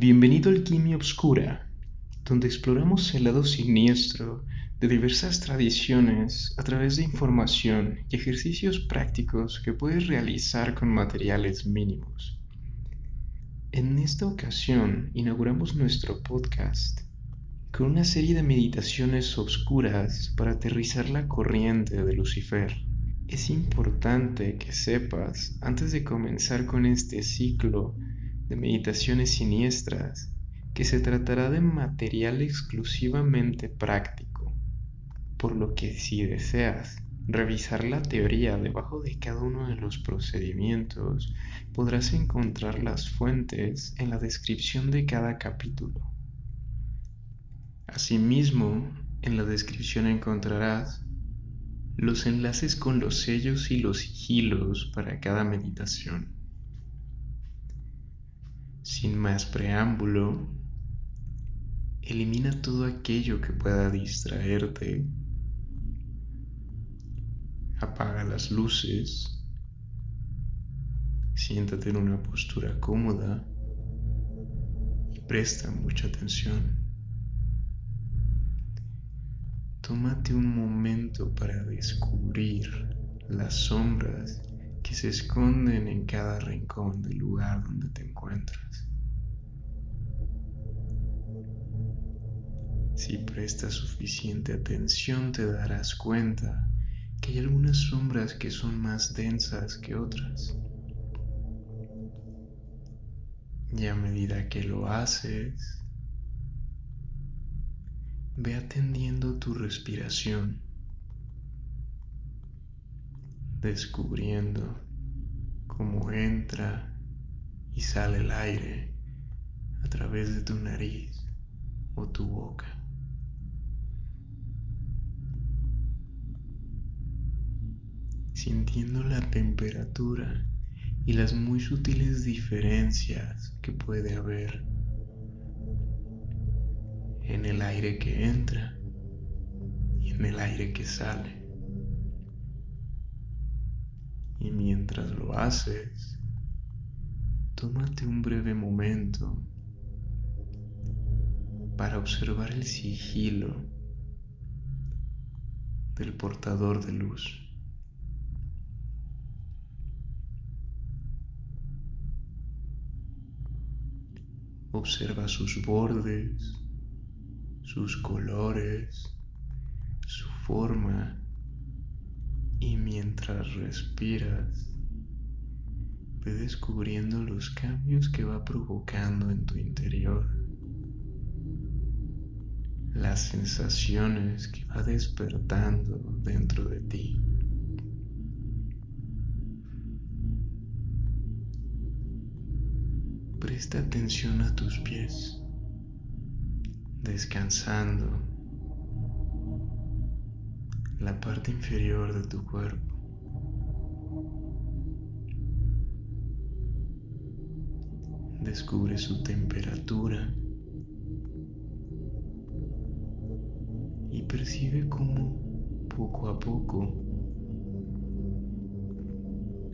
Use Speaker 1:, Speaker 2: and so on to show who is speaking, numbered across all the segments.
Speaker 1: Bienvenido al Alquimia Obscura, donde exploramos el lado siniestro de diversas tradiciones a través de información y ejercicios prácticos que puedes realizar con materiales mínimos. En esta ocasión inauguramos nuestro podcast con una serie de meditaciones obscuras para aterrizar la corriente de Lucifer. Es importante que sepas, antes de comenzar con este ciclo, de meditaciones siniestras que se tratará de material exclusivamente práctico, por lo que si deseas revisar la teoría debajo de cada uno de los procedimientos, podrás encontrar las fuentes en la descripción de cada capítulo. Asimismo, en la descripción encontrarás los enlaces con los sellos y los sigilos para cada meditación. Sin más preámbulo, elimina todo aquello que pueda distraerte. Apaga las luces. Siéntate en una postura cómoda y presta mucha atención. Tómate un momento para descubrir las sombras que se esconden en cada rincón del lugar donde te encuentras. Si prestas suficiente atención te darás cuenta que hay algunas sombras que son más densas que otras. Y a medida que lo haces, ve atendiendo tu respiración descubriendo cómo entra y sale el aire a través de tu nariz o tu boca. Sintiendo la temperatura y las muy sutiles diferencias que puede haber en el aire que entra y en el aire que sale. Y mientras lo haces, tómate un breve momento para observar el sigilo del portador de luz. Observa sus bordes, sus colores, su forma y mientras respiras, ve descubriendo los cambios que va provocando en tu interior, las sensaciones que va despertando dentro de ti. Presta atención a tus pies, descansando la parte inferior de tu cuerpo. Descubre su temperatura y percibe cómo poco a poco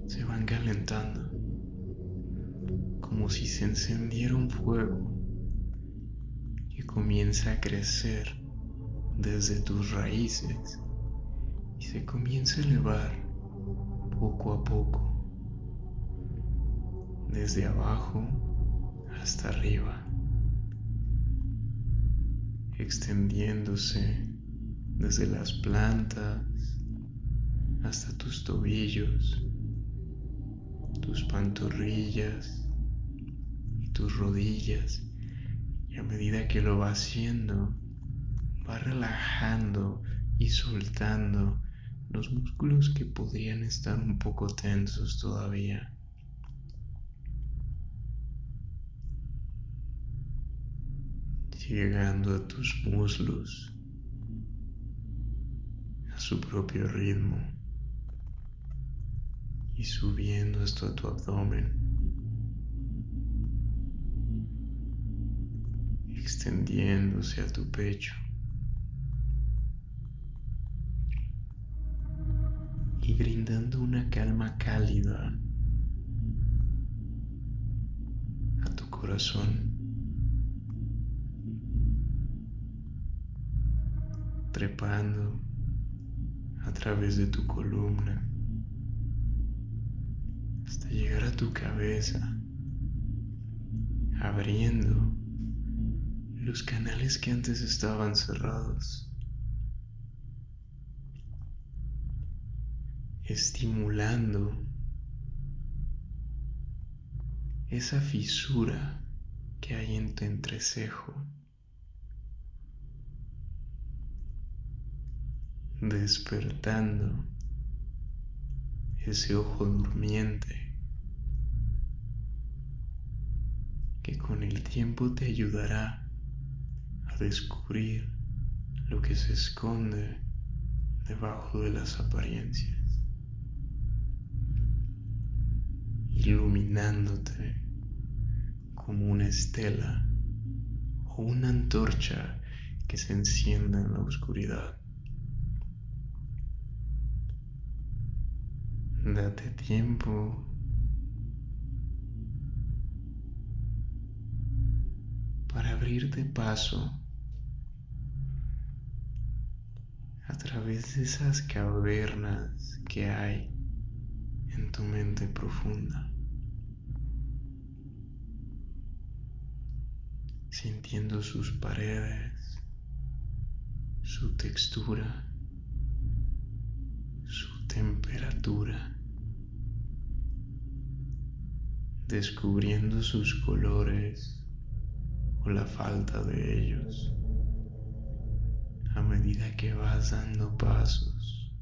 Speaker 1: se van calentando, como si se encendiera un fuego que comienza a crecer desde tus raíces se comienza a elevar poco a poco, desde abajo hasta arriba, extendiéndose desde las plantas hasta tus tobillos, tus pantorrillas y tus rodillas. Y a medida que lo va haciendo, va relajando y soltando los músculos que podrían estar un poco tensos todavía. Llegando a tus muslos a su propio ritmo y subiendo hasta tu abdomen, extendiéndose a tu pecho. a tu corazón. trepando a través de tu columna hasta llegar a tu cabeza, abriendo los canales que antes estaban cerrados, estimulando esa fisura que hay en tu entrecejo, despertando ese ojo durmiente que con el tiempo te ayudará a descubrir lo que se esconde debajo de las apariencias, iluminándote como una estela o una antorcha que se enciende en la oscuridad. Date tiempo para abrirte paso a través de esas cavernas que hay en tu mente profunda, sintiendo sus paredes, su textura, su temperatura, descubriendo sus colores o la falta de ellos a medida que vas dando pasos,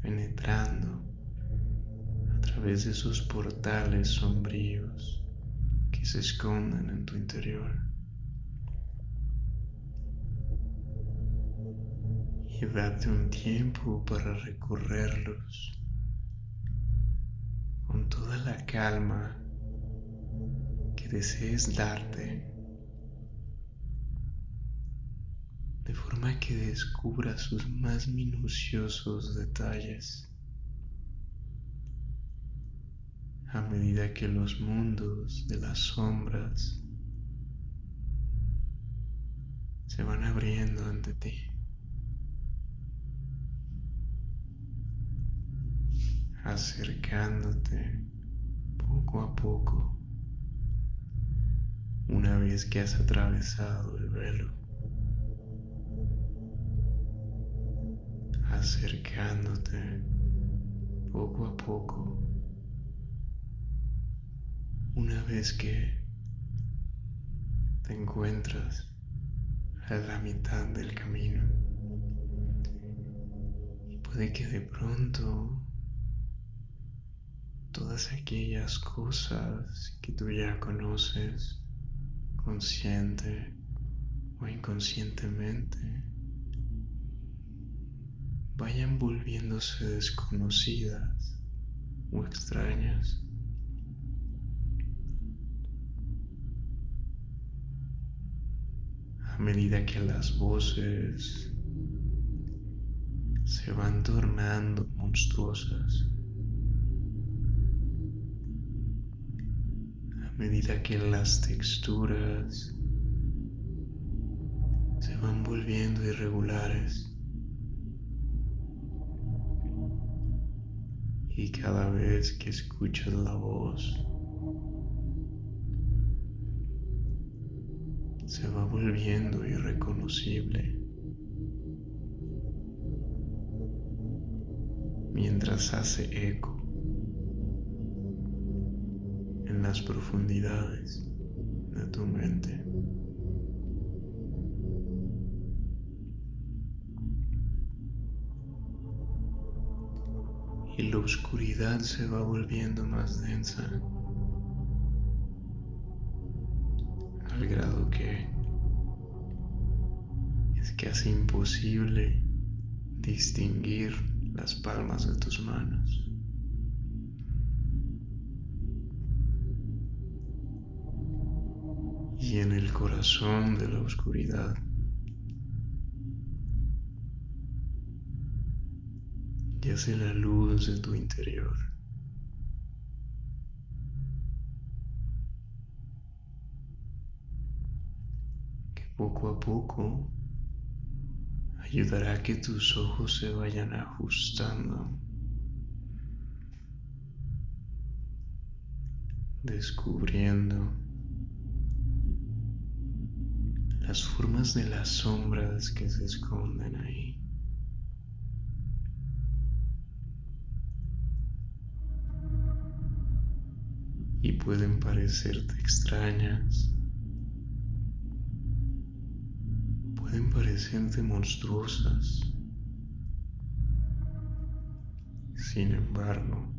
Speaker 1: penetrando a través de esos portales sombríos que se esconden en tu interior. Y date un tiempo para recorrerlos. Con toda la calma que desees darte. De forma que descubra sus más minuciosos detalles. A medida que los mundos de las sombras se van abriendo ante ti. Acercándote poco a poco una vez que has atravesado el velo. acercándote poco a poco una vez que te encuentras a la mitad del camino y puede que de pronto todas aquellas cosas que tú ya conoces consciente o inconscientemente vayan volviéndose desconocidas o extrañas. A medida que las voces se van tornando monstruosas, medida que las texturas se van volviendo irregulares, y cada vez que escuchas la voz se va volviendo irreconocible. Mientras hace eco las profundidades de tu mente. y la oscuridad se va volviendo más densa al grado que es casi imposible distinguir las palmas de tus manos. Corazón de la oscuridad yace la luz de tu interior. Que poco a poco ayudará a que tus ojos se vayan ajustando, descubriendo las formas de las sombras que se esconden ahí. Y pueden parecerte extrañas, pueden parecerte monstruosas. Sin embargo,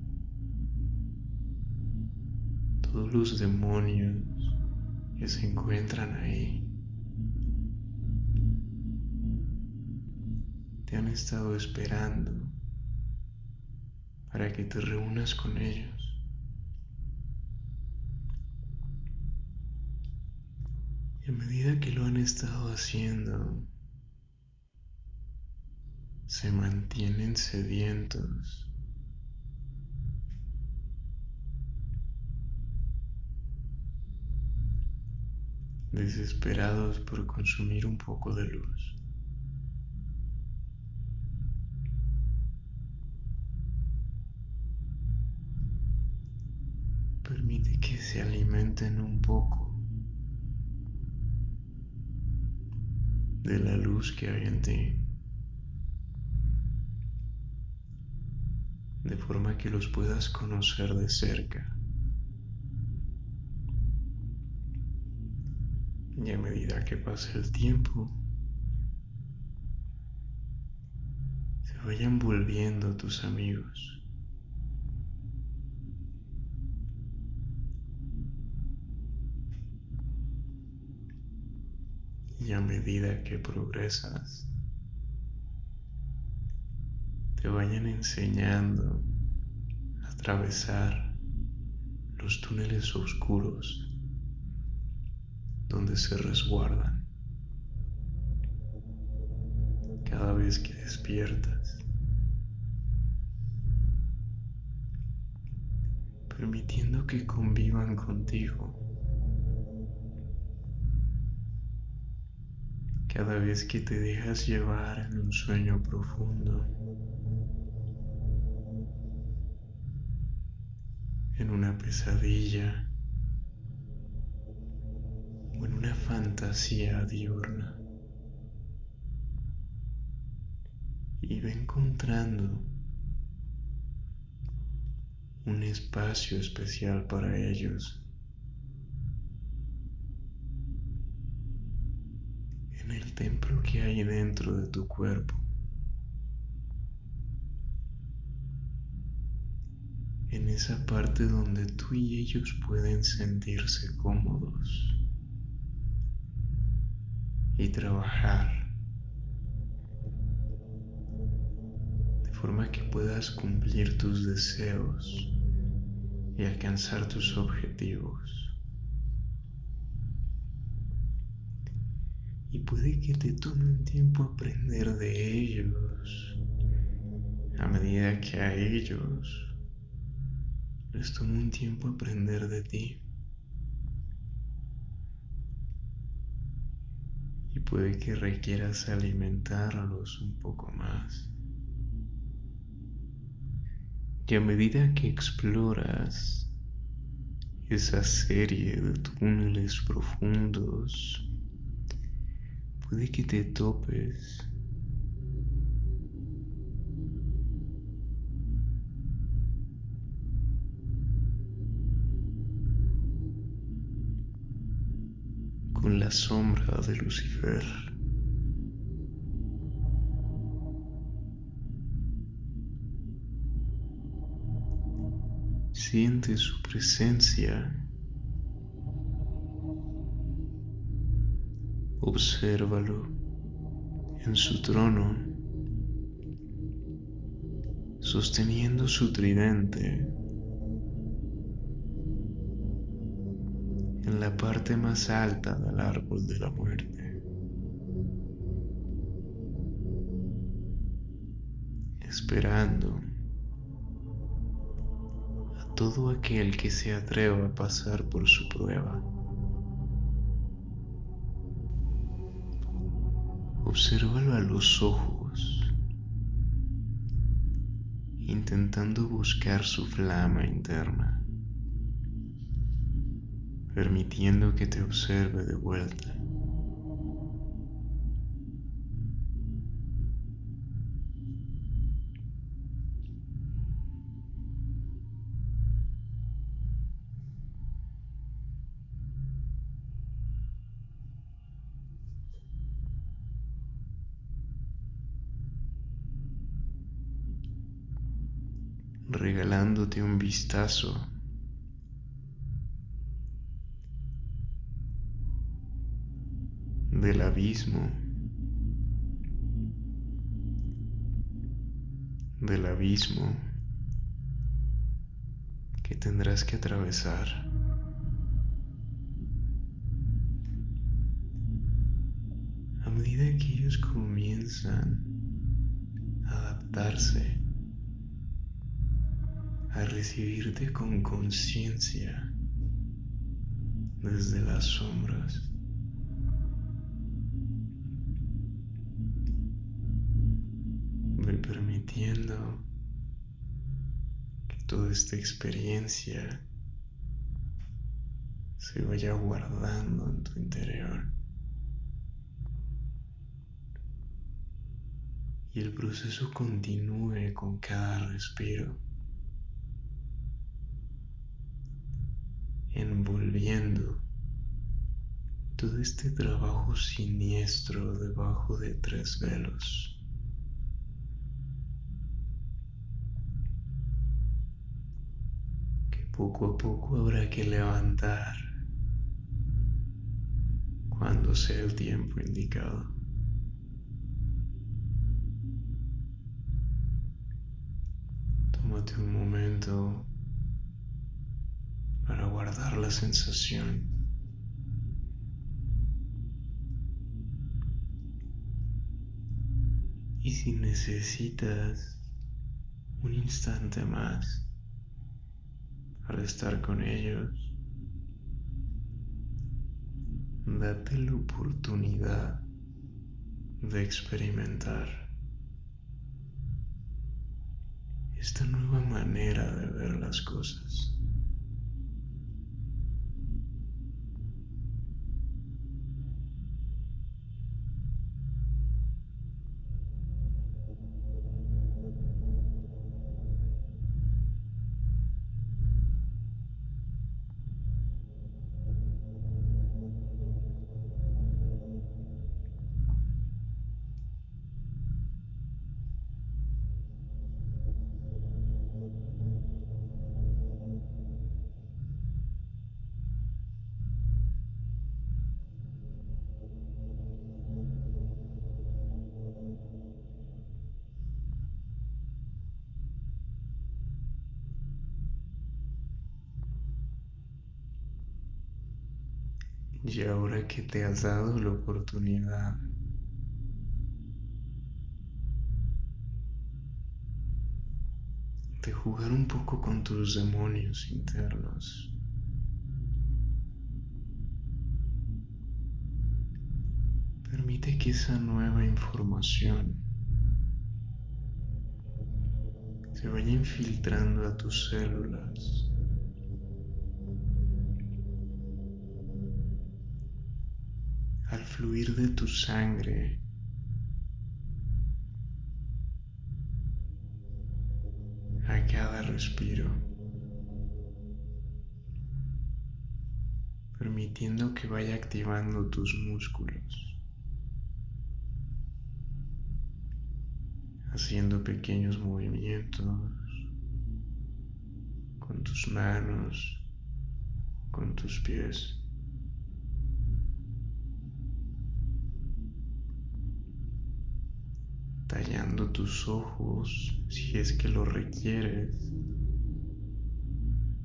Speaker 1: todos los demonios que se encuentran ahí han estado esperando para que te reúnas con ellos. Y a medida que lo han estado haciendo, se mantienen sedientos. desesperados por consumir un poco de luz. Un poco de la luz que hay en ti. De forma que los puedas conocer de cerca. Y a medida que pase el tiempo, se vayan volviendo tus amigos. Y a medida que progresas, te vayan enseñando a atravesar los túneles oscuros donde se resguardan. Cada vez que despiertas, permitiendo que convivan contigo cada vez que te dejas llevar en un sueño profundo, en una pesadilla o en una fantasía diurna. Y va encontrando un espacio especial para ellos que hay dentro de tu cuerpo. En esa parte donde tú y ellos pueden sentirse cómodos y trabajar de forma que puedas cumplir tus deseos y alcanzar tus objetivos. Y puede que te tome un tiempo aprender de ellos a medida que a ellos les toma un tiempo aprender de ti. Y puede que requieras alimentarlos un poco más. Y a medida que exploras esa serie de túneles profundos, puede que te topes con la sombra de Lucifer. Siente su presencia Obsérvalo en su trono, sosteniendo su tridente en la parte más alta del árbol de la muerte, esperando a todo aquel que se atreva a pasar por su prueba. Obsérvalo a los ojos, intentando buscar su flama interna, permitiendo que te observe de vuelta. Regalándote un vistazo. Del abismo, del abismo. Que tendrás que atravesar. A medida que ellos comienzan a adaptarse a recibirte con conciencia desde las sombras. Permitiendo que toda esta experiencia se vaya guardando en tu interior. Y el proceso continúe con cada respiro. Todo este trabajo siniestro debajo de tres velos. Que poco a poco habrá que levantar cuando sea el tiempo indicado. Tómate un momento para guardar la sensación. Y si necesitas un instante más para estar con ellos, date la oportunidad de experimentar Y ahora que te has dado la oportunidad. De jugar un poco con tus demonios internos, permite que esa nueva información se vaya infiltrando a tus células fluir de tu sangre. A cada respiro, permitiendo que vaya activando tus músculos, haciendo pequeños movimientos con tus manos, con tus pies. Tallando tus ojos si es que lo requieres,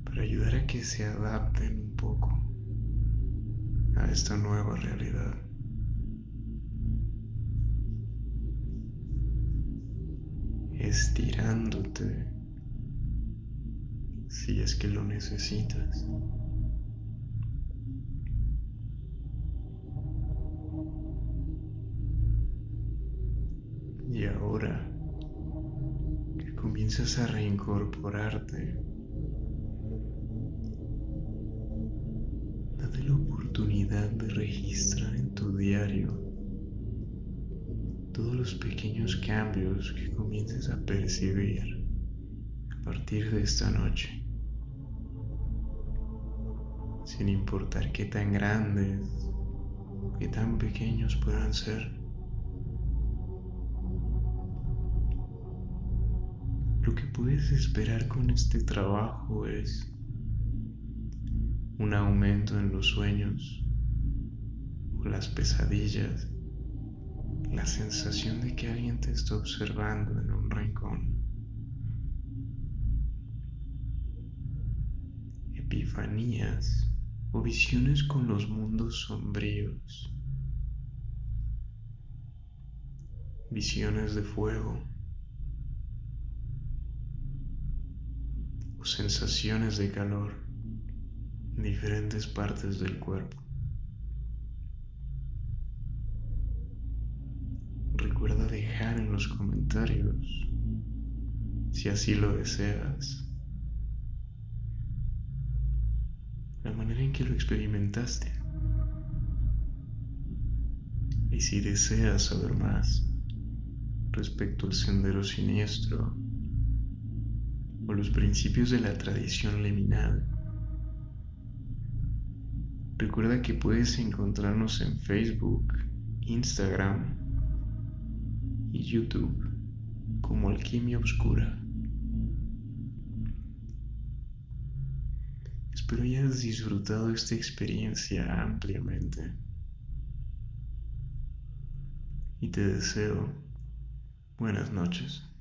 Speaker 1: para ayudar a que se adapten un poco a esta nueva realidad. Estirándote si es que lo necesitas. Que comienzas a reincorporarte, date la oportunidad de registrar en tu diario todos los pequeños cambios que comiences a percibir a partir de esta noche, sin importar qué tan grandes o qué tan pequeños puedan ser. Puedes esperar con este trabajo es un aumento en los sueños o las pesadillas, la sensación de que alguien te está observando en un rincón, epifanías o visiones con los mundos sombríos, visiones de fuego sensaciones de calor en diferentes partes del cuerpo. Recuerda dejar en los comentarios, si así lo deseas, la manera en que lo experimentaste. Y si deseas saber más respecto al sendero siniestro o los principios de la tradición liminal, recuerda que puedes encontrarnos en Facebook, Instagram y YouTube como Alquimia Obscura. Espero hayas disfrutado esta experiencia ampliamente y te deseo buenas noches.